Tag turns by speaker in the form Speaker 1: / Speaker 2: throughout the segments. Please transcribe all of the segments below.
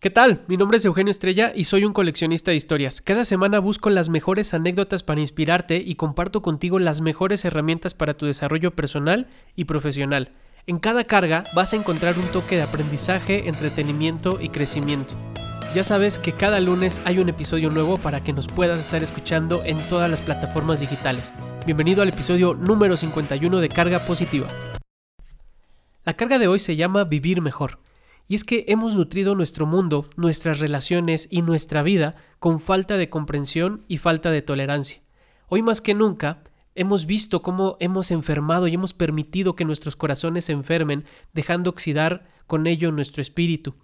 Speaker 1: ¿Qué tal? Mi nombre es Eugenio Estrella y soy un coleccionista de historias. Cada semana busco las mejores anécdotas para inspirarte y comparto contigo las mejores herramientas para tu desarrollo personal y profesional. En cada carga vas a encontrar un toque de aprendizaje, entretenimiento y crecimiento. Ya sabes que cada lunes hay un episodio nuevo para que nos puedas estar escuchando en todas las plataformas digitales. Bienvenido al episodio número 51 de Carga Positiva. La carga de hoy se llama Vivir Mejor. Y es que hemos nutrido nuestro mundo, nuestras relaciones y nuestra vida con falta de comprensión y falta de tolerancia. Hoy más que nunca, hemos visto cómo hemos enfermado y hemos permitido que nuestros corazones se enfermen, dejando oxidar con ello nuestro espíritu.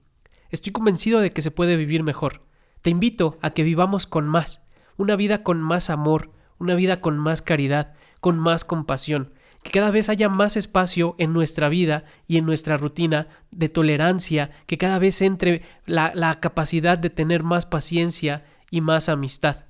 Speaker 1: Estoy convencido de que se puede vivir mejor. Te invito a que vivamos con más, una vida con más amor, una vida con más caridad, con más compasión, que cada vez haya más espacio en nuestra vida y en nuestra rutina de tolerancia, que cada vez entre la, capacidad de tener más paciencia y más amistad.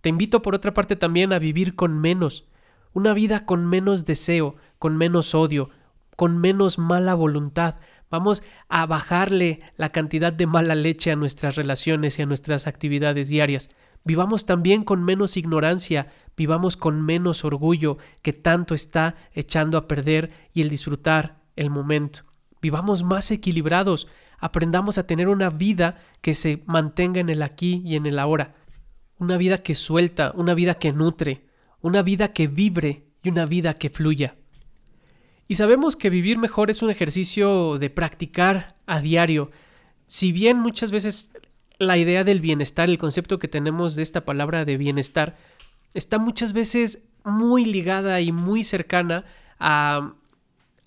Speaker 1: Te invito por otra parte también a vivir con menos, una vida con menos deseo, con menos odio, con menos mala voluntad. Vamos a bajarle la cantidad de mala leche a nuestras relaciones y a nuestras actividades diarias. Vivamos también con menos ignorancia, vivamos con menos orgullo que tanto está echando a perder y el disfrutar el momento. Vivamos más equilibrados, aprendamos a tener una vida que se mantenga en el aquí y en el ahora, una vida que suelta, una vida que nutre, una vida que vibre y una vida que fluya. Y sabemos que vivir mejor es un ejercicio de practicar a diario. Si bien muchas veces la idea del bienestar, el concepto que tenemos de esta palabra de bienestar, está muchas veces muy ligada y muy cercana a,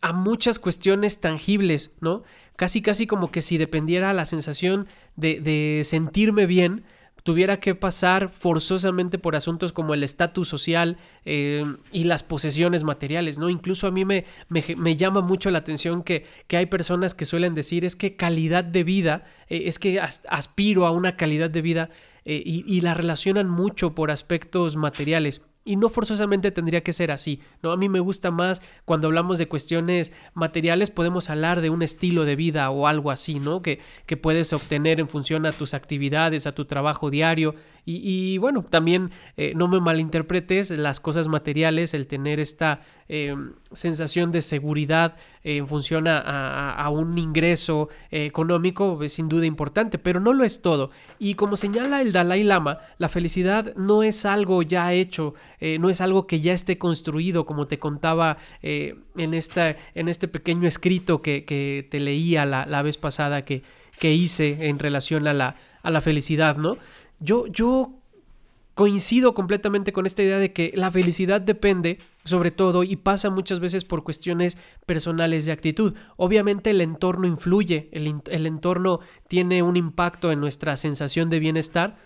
Speaker 1: a muchas cuestiones tangibles, ¿no? Casi, casi como que si dependiera la sensación de, de sentirme bien, tuviera que pasar forzosamente por asuntos como el estatus social eh, y las posesiones materiales, ¿no? Incluso a mí me, me, llama mucho la atención que, que, hay personas que suelen decir es que calidad de vida, eh, es que aspiro a una calidad de vida eh, y, y la relacionan mucho por aspectos materiales. Y no forzosamente tendría que ser así, ¿no? A mí me gusta más cuando hablamos de cuestiones materiales, podemos hablar de un estilo de vida o algo así, ¿no? Que, que puedes obtener en función a tus actividades, a tu trabajo diario. Y, bueno, también eh, no me malinterpretes las cosas materiales, el tener esta em, sensación de seguridad eh, en función a, un ingreso eh, económico es sin duda importante, pero no lo es todo. Y como señala el Dalai Lama, la felicidad no es algo ya hecho, no es algo que ya esté construido, como te contaba en, esta, en este pequeño escrito que, te leía la, la vez pasada que, que hice en relación a la, a la felicidad, ¿no? Yo, yo coincido completamente con esta idea de que la felicidad depende sobre todo y pasa muchas veces por cuestiones personales de actitud. Obviamente el entorno influye, el, entorno tiene un impacto en nuestra sensación de bienestar,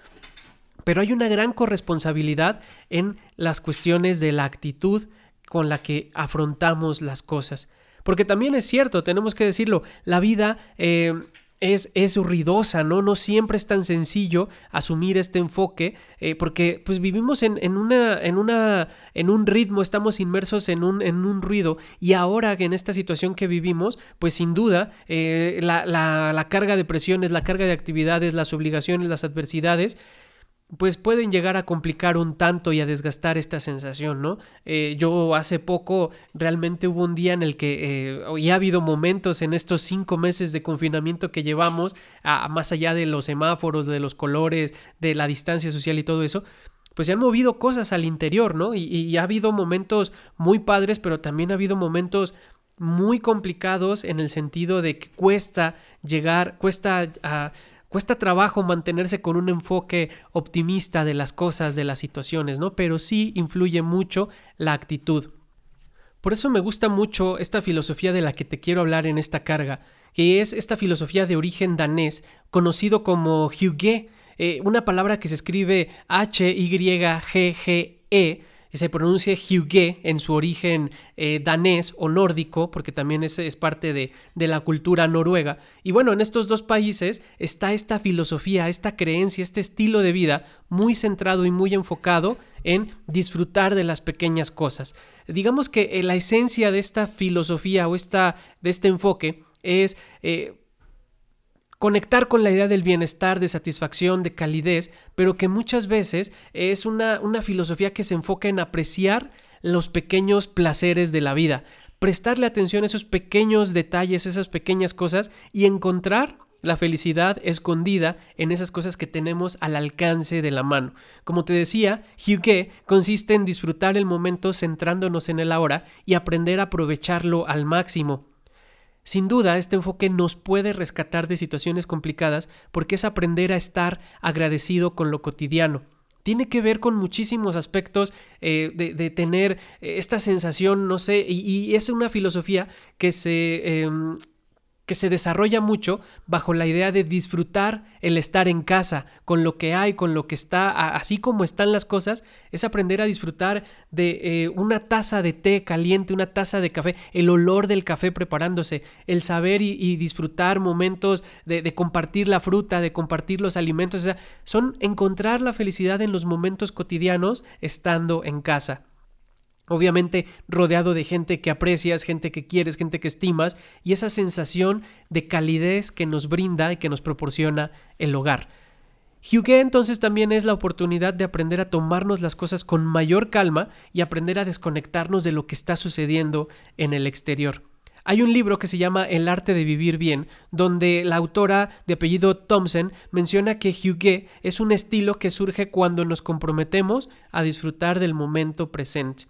Speaker 1: pero hay una gran corresponsabilidad en las cuestiones de la actitud con la que afrontamos las cosas. Porque también es cierto, tenemos que decirlo, la vida... Eh, es, es, ruidosa, ¿no? No siempre es tan sencillo asumir este enfoque, eh, porque pues vivimos en, en, una, en, una, en un ritmo, estamos inmersos en un, en un ruido, y ahora en esta situación que vivimos, pues sin duda, eh, la, la, la carga de presiones, la carga de actividades, las obligaciones, las adversidades, pues pueden llegar a complicar un tanto y a desgastar esta sensación, ¿no? Eh, yo hace poco realmente hubo un día en el que, eh, y ha habido momentos en estos cinco meses de confinamiento que llevamos, a, más allá de los semáforos, de los colores, de la distancia social y todo eso, pues se han movido cosas al interior, ¿no? Y, ha habido momentos muy padres, pero también ha habido momentos muy complicados en el sentido de que cuesta llegar, cuesta a Cuesta trabajo mantenerse con un enfoque optimista de las cosas, de las situaciones, ¿no? Pero sí influye mucho la actitud. Por eso me gusta mucho esta filosofía de la que te quiero hablar en esta carga, que es esta filosofía de origen danés, conocido como Hygge, eh, una palabra que se escribe H-Y-G-G-E, se pronuncia Hygge en su origen eh, danés o nórdico, porque también es, es parte de, de, la cultura noruega. Y bueno, en estos dos países está esta filosofía, esta creencia, este estilo de vida muy centrado y muy enfocado en disfrutar de las pequeñas cosas. Digamos que eh, la esencia de esta filosofía o esta, de este enfoque es... Eh, conectar con la idea del bienestar, de satisfacción, de calidez, pero que muchas veces es una, una filosofía que se enfoca en apreciar los pequeños placeres de la vida, prestarle atención a esos pequeños detalles, esas pequeñas cosas y encontrar la felicidad escondida en esas cosas que tenemos al alcance de la mano. Como te decía, Huguet consiste en disfrutar el momento centrándonos en el ahora y aprender a aprovecharlo al máximo. Sin duda, este enfoque nos puede rescatar de situaciones complicadas porque es aprender a estar agradecido con lo cotidiano. Tiene que ver con muchísimos aspectos eh, de, tener eh, esta sensación, no sé, y, es una filosofía que se... Em, que se desarrolla mucho bajo la idea de disfrutar el estar en casa, con lo que hay, con lo que está, así como están las cosas, es aprender a disfrutar de eh, una taza de té caliente, una taza de café, el olor del café preparándose, el saber y, disfrutar momentos de, de, compartir la fruta, de compartir los alimentos, o sea, son encontrar la felicidad en los momentos cotidianos estando en casa. Obviamente rodeado de gente que aprecias, gente que quieres, gente que estimas y esa sensación de calidez que nos brinda y que nos proporciona el hogar. Huguet entonces también es la oportunidad de aprender a tomarnos las cosas con mayor calma y aprender a desconectarnos de lo que está sucediendo en el exterior. Hay un libro que se llama El arte de vivir bien, donde la autora de apellido Thompson menciona que Huguet es un estilo que surge cuando nos comprometemos a disfrutar del momento presente.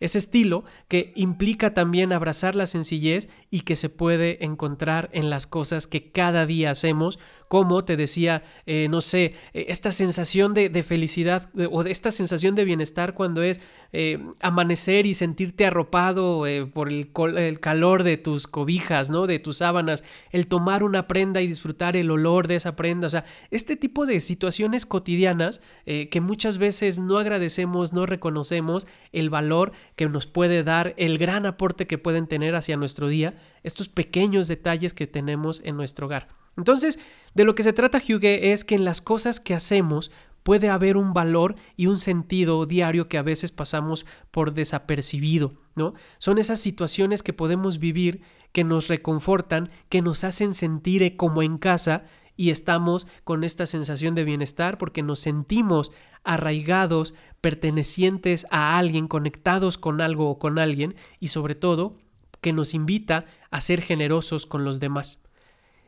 Speaker 1: Ese estilo que implica también abrazar la sencillez y que se puede encontrar en las cosas que cada día hacemos como te decía, eh, no sé, eh, esta sensación de, felicidad o de esta sensación de bienestar cuando es eh, amanecer y sentirte arropado por el, el, calor de tus cobijas, ¿no? De tus sábanas, el tomar una prenda y disfrutar el olor de esa prenda, o sea, este tipo de situaciones cotidianas que muchas veces no agradecemos, no reconocemos el valor que nos puede dar, el gran aporte que pueden tener hacia nuestro día, estos pequeños detalles que tenemos en nuestro hogar. Entonces, de lo que se trata Huguet es que en las cosas que hacemos puede haber un valor y un sentido diario que a veces pasamos por desapercibido, ¿no? Son esas situaciones que podemos vivir que nos reconfortan, que nos hacen sentir como en casa y estamos con esta sensación de bienestar porque nos sentimos arraigados, pertenecientes a alguien, conectados con algo o con alguien y sobre todo que nos invita a ser generosos con los demás.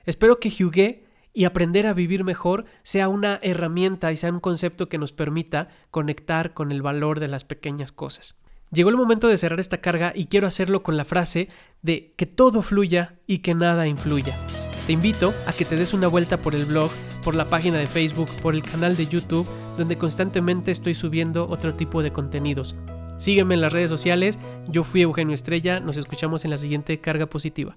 Speaker 1: Espero que Huguet y aprender a vivir mejor sea una herramienta y sea un concepto que nos permita conectar con el valor de las pequeñas cosas. Llegó el momento de cerrar esta carga y quiero hacerlo con la frase de que todo fluya y que nada influya. Te invito a que te des una vuelta por el blog, por la página de Facebook, por el canal de YouTube, donde constantemente estoy subiendo otro tipo de contenidos. Sígueme en las redes sociales, yo fui Eugenio Estrella, nos escuchamos en la siguiente carga positiva.